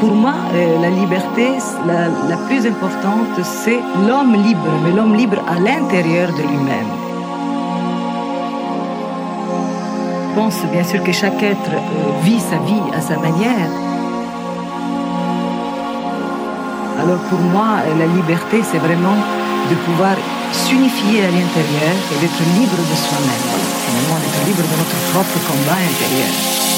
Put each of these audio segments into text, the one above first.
Pour moi, euh, la liberté, la, plus importante, c'est l'homme libre, mais l'homme libre à l'intérieur de lui-même. Je pense bien sûr que chaque être euh, vit sa vie à sa manière. Alors pour moi, euh, la liberté, c'est vraiment de pouvoir s'unifier à l'intérieur et d'être libre de soi-même. Finalement, d'être libre de notre propre combat intérieur.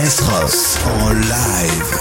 S Ross en live.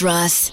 JS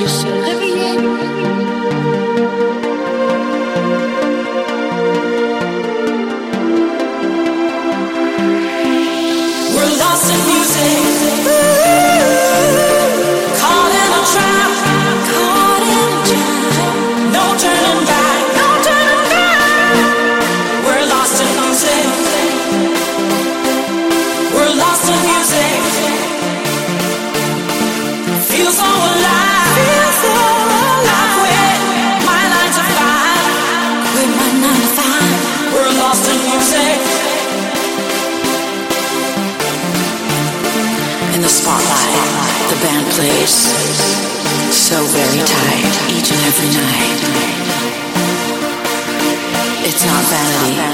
l'heure de se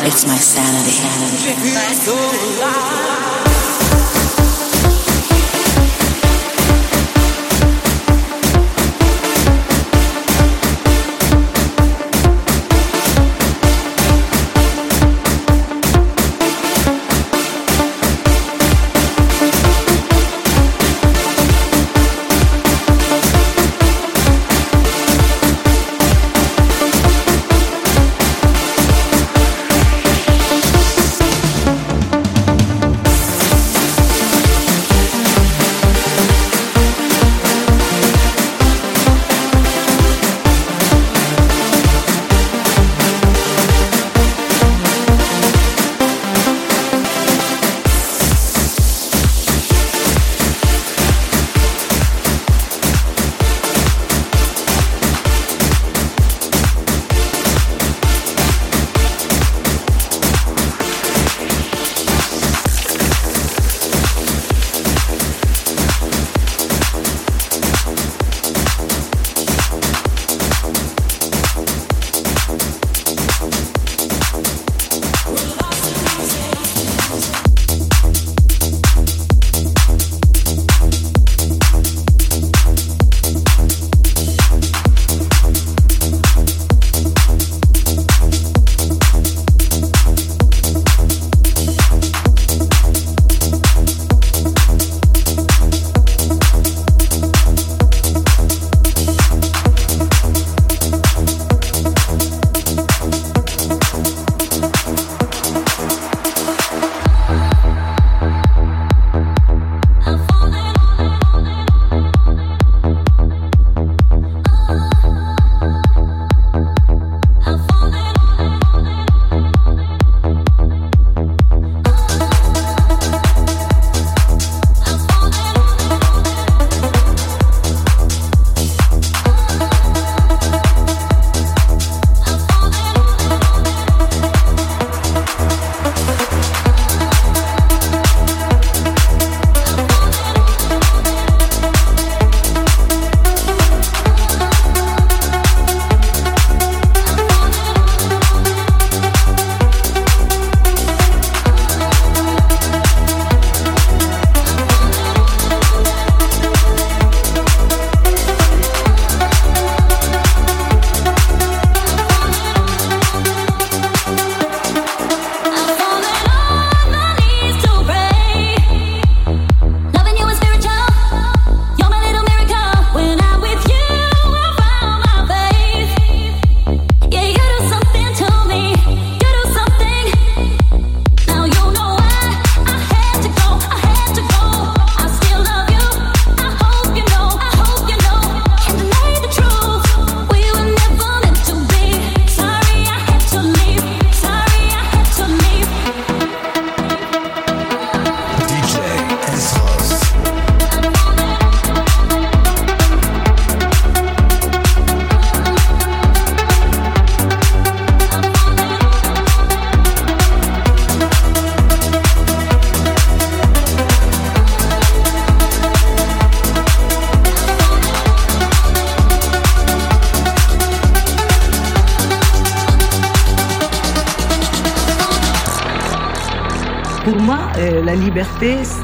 it's my sanity.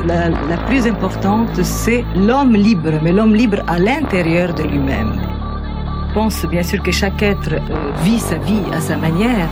La, plus importante, c'est l'homme libre, mais l'homme libre à l'intérieur de lui-même. Pense bien sûr que chaque être euh, vit sa vie à sa manière,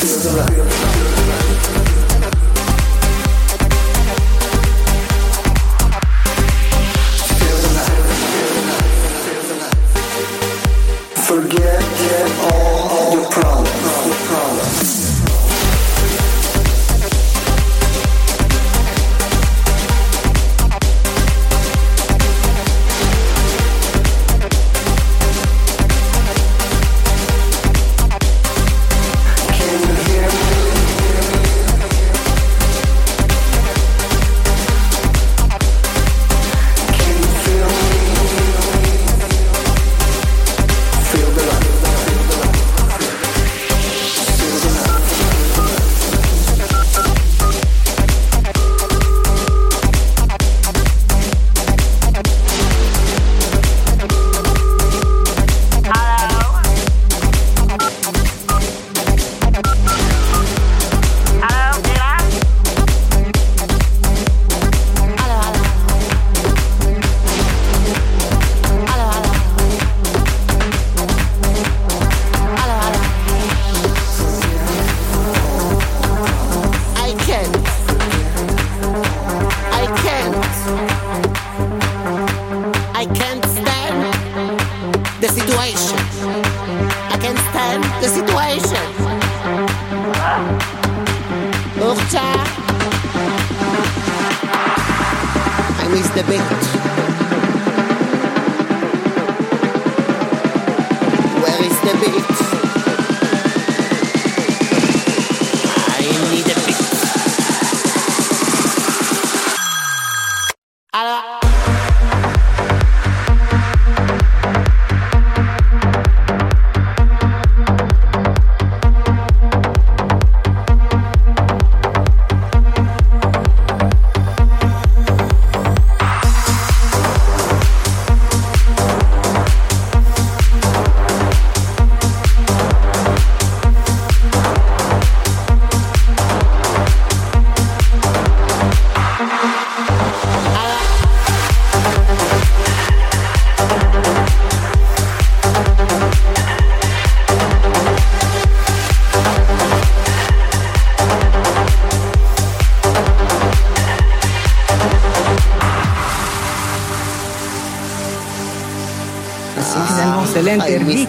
I need a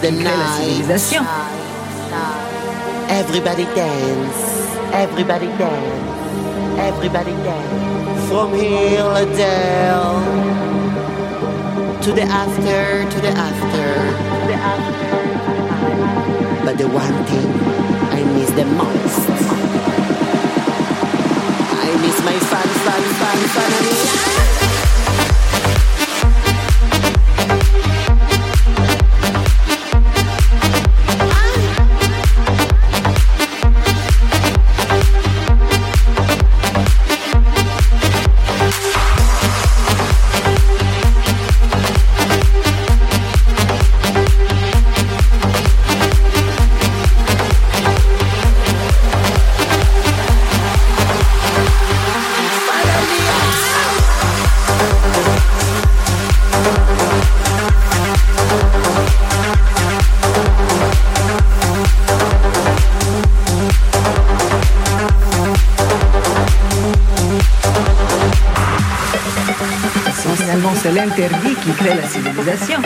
l'interdit qui crée la civilisation. Everybody dance, everybody dance, everybody dance. From here down to the after, to the after, to the after. But the one thing I miss the most, I miss my fun, fun, fun, family. interdits qui crée la civilisation.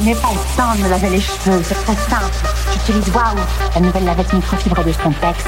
je n'ai pas le temps de me laver les cheveux, c'est très simple. J'utilise Wow, la nouvelle lavette microfibre de Spontex.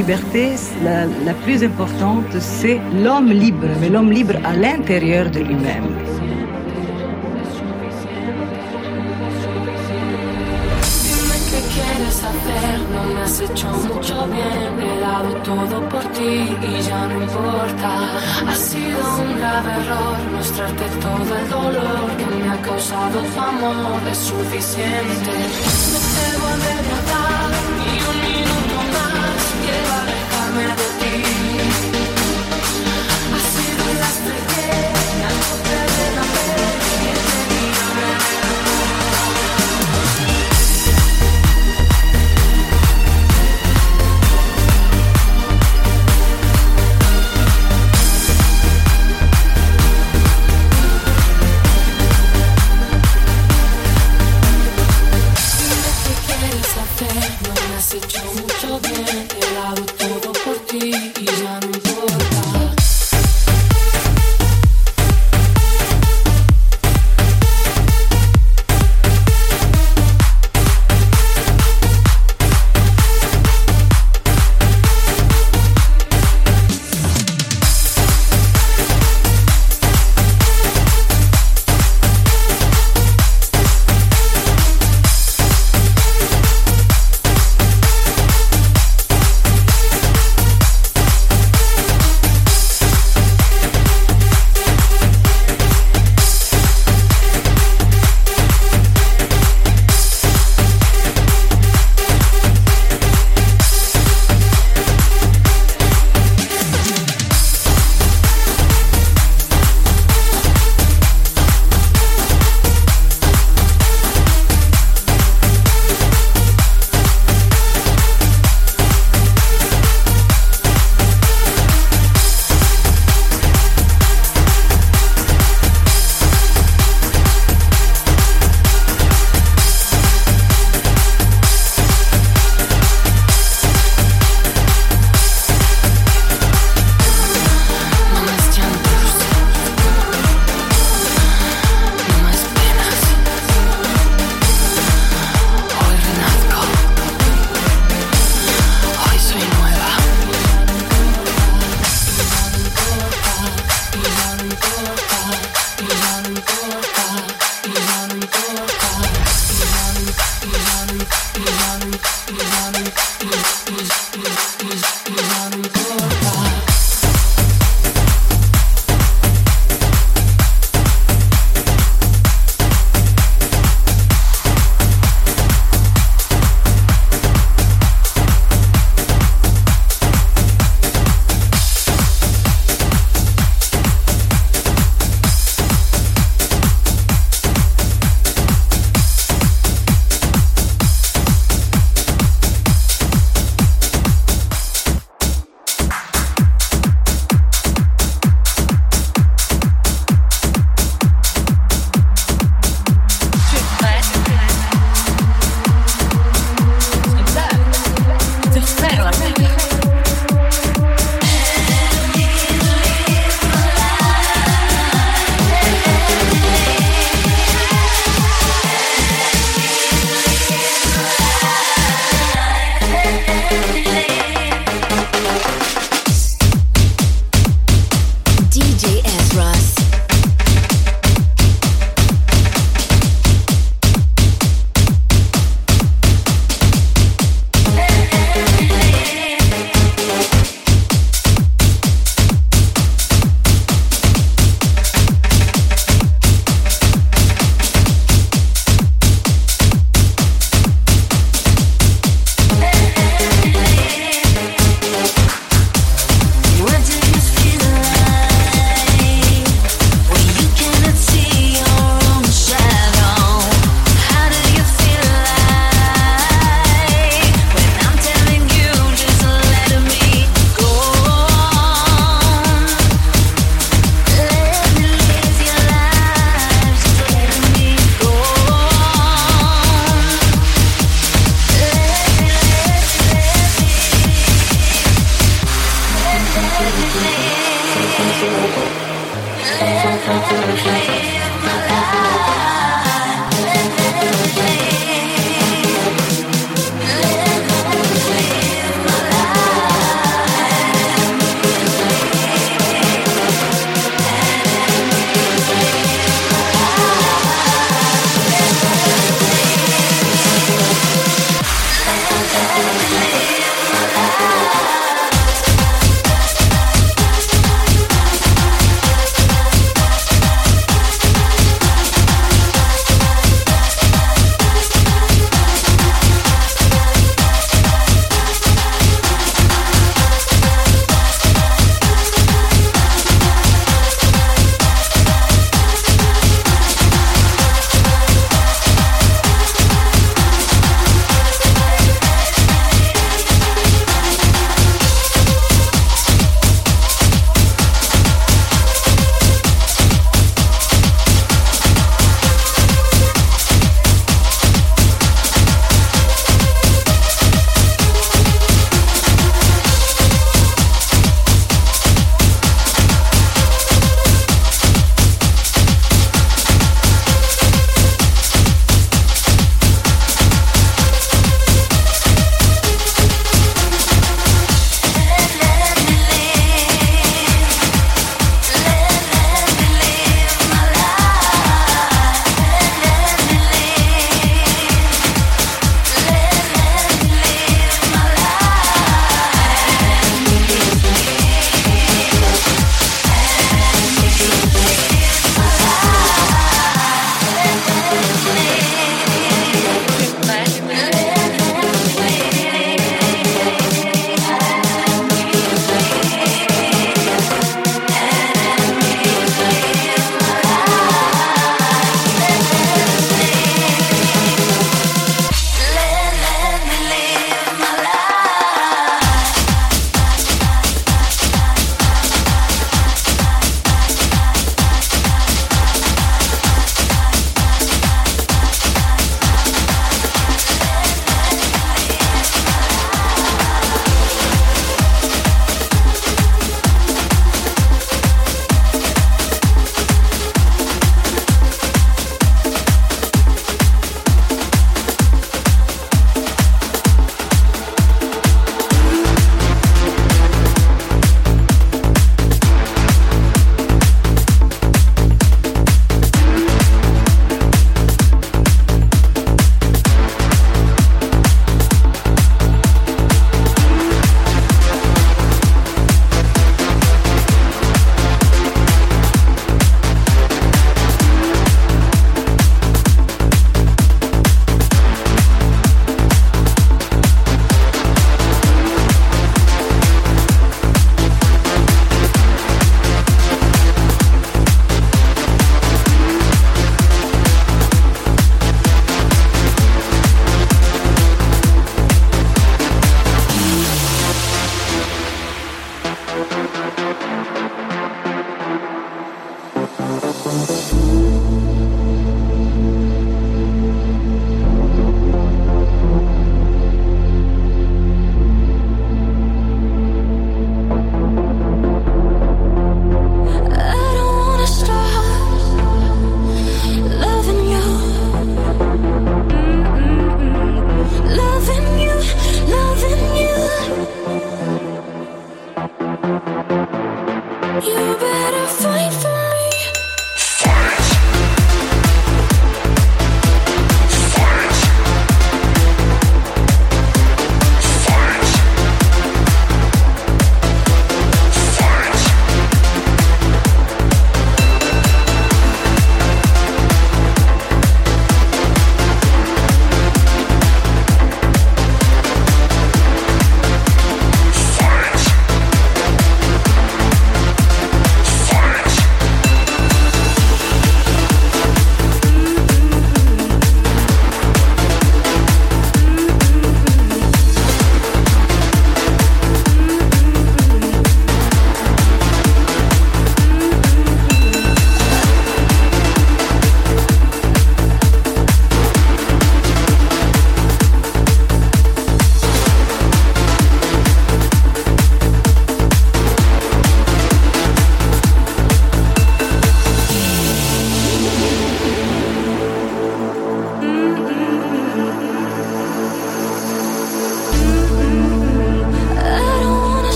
Liberté, la, plus importante, c'est l'homme libre, mais l'homme libre à l'intérieur de lui-même.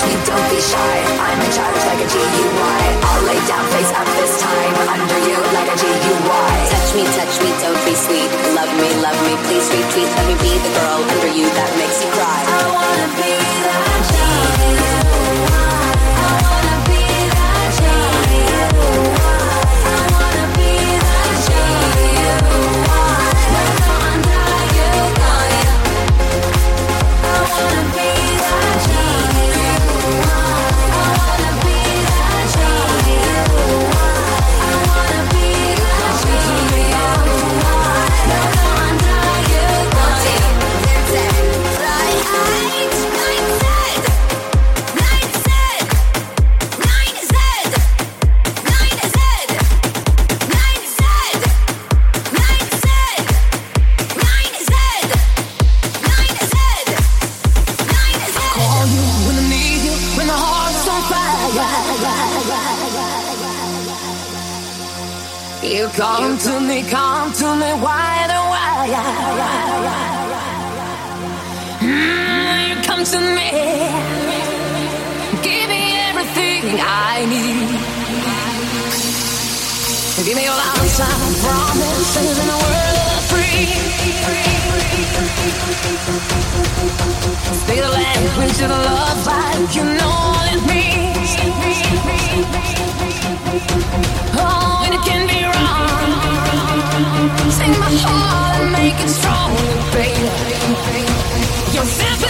touch me, don't be shy. I'm in charge, like a GUI. I'll lay down face up this time under you like a GUI. Touch me, touch me, don't be sweet. Love me, love me, please retweet. Let me be the girl under you that makes you cry. I wanna be that child. I need. Give me your answer, promises in a world of free. Speak the language of the love like you know it means. Oh, and it can be wrong. Take my heart and make it strong, baby. You're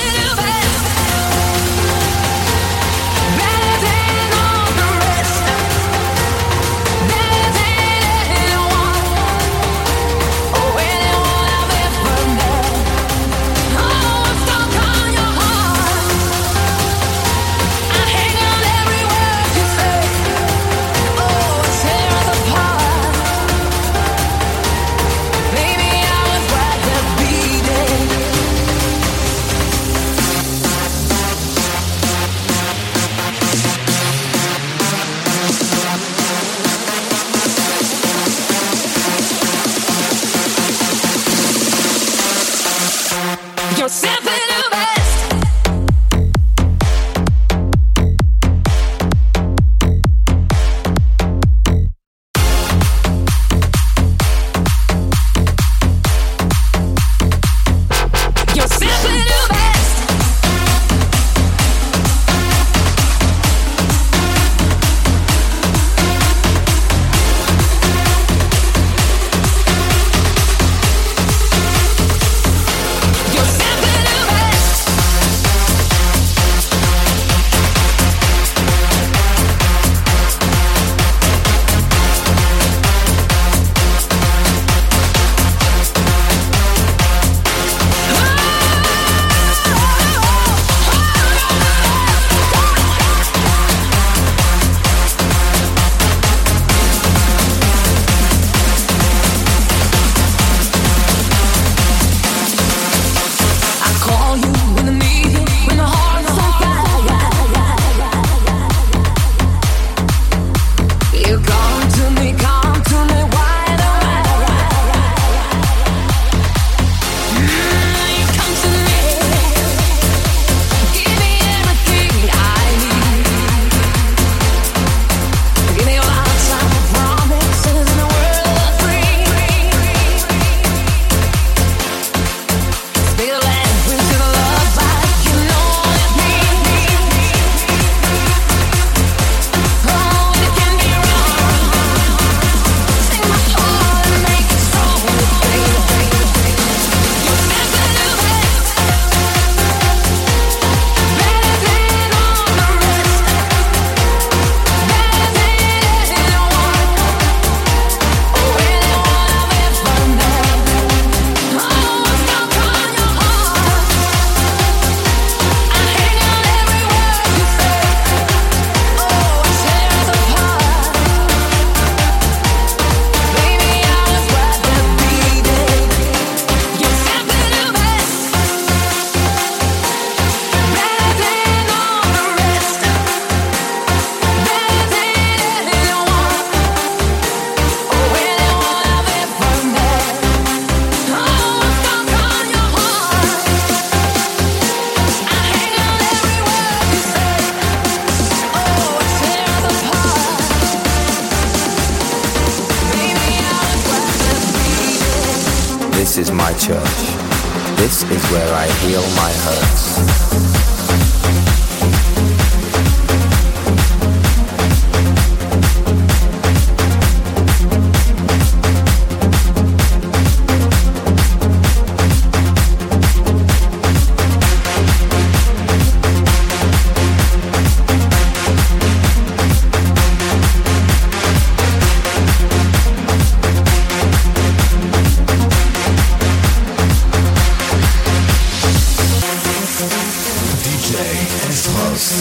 This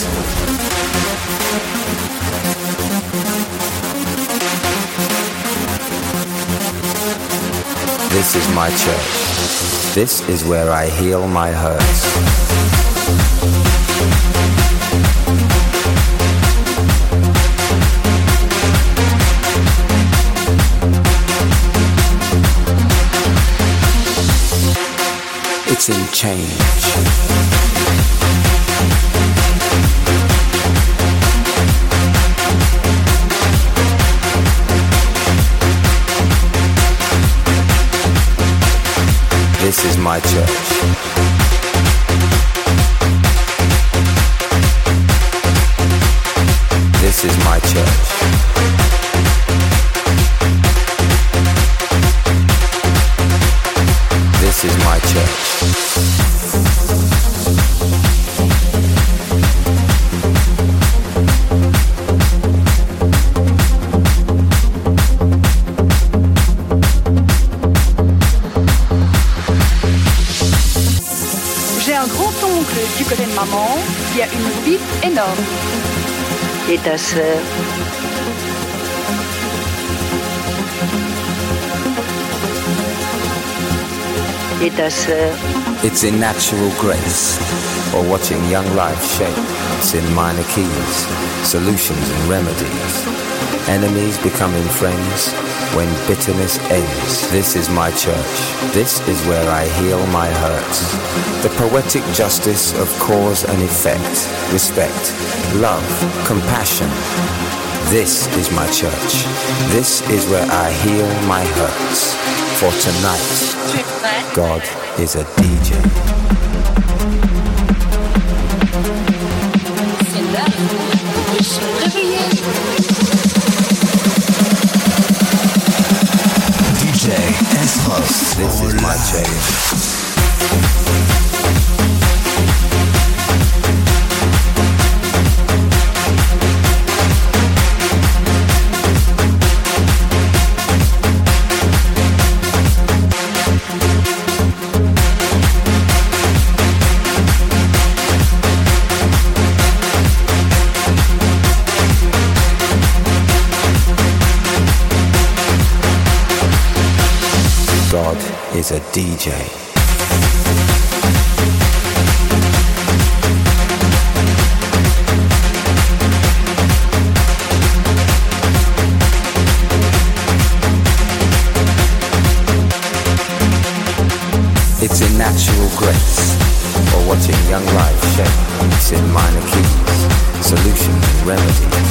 is my church. This is where I heal my hurts. It's in change. My church. It's in natural grace, or watching young life shape. It's in minor keys, solutions and remedies. Enemies becoming friends when bitterness ends. This is my church. This is where I heal my hurts. The poetic justice of cause and effect, respect, love, compassion. This is my church. This is where I heal my hurts. For tonight, God is a DJ. This is my church. Is a DJ. It's in natural grace, or watching young life shape. It's in minor keys, solutions and remedies.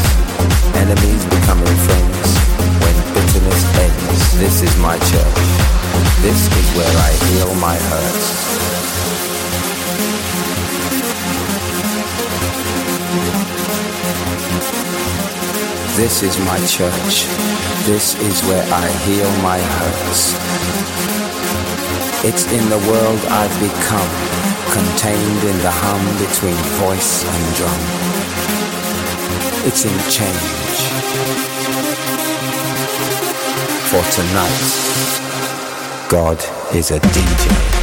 Enemies becoming friends when bitterness ends. This is my church. This is where I heal my hurts. This is my church. This is where I heal my hurts. It's in the world I've become, contained in the hum between voice and drum. It's in change. For tonight, God is a DJ.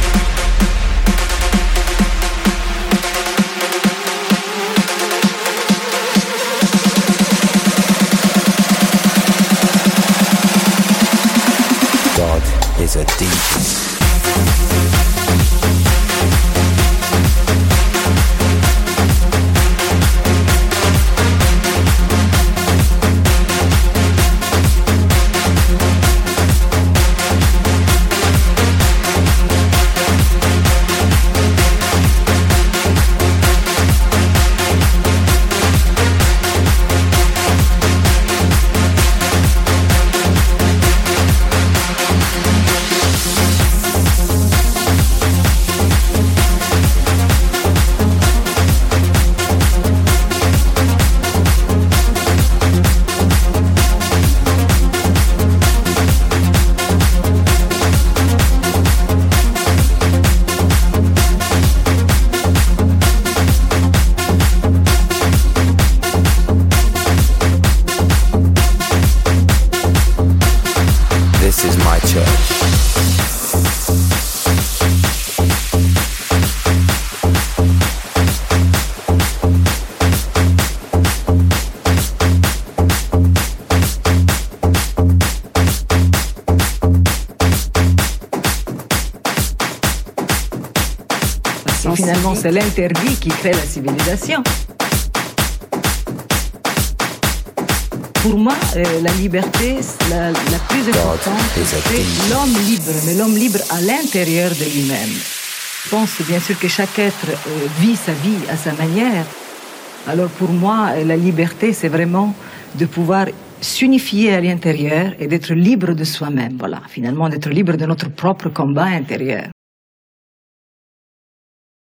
C'est l'interdit qui crée la civilisation. Pour moi, euh, la liberté, la, la plus importante, c'est l'homme libre, mais l'homme libre à l'intérieur de lui-même. Je pense bien sûr que chaque être euh, vit sa vie à sa manière. Alors pour moi, euh, la liberté, c'est vraiment de pouvoir s'unifier à l'intérieur et d'être libre de soi-même. Voilà, finalement, d'être libre de notre propre combat intérieur.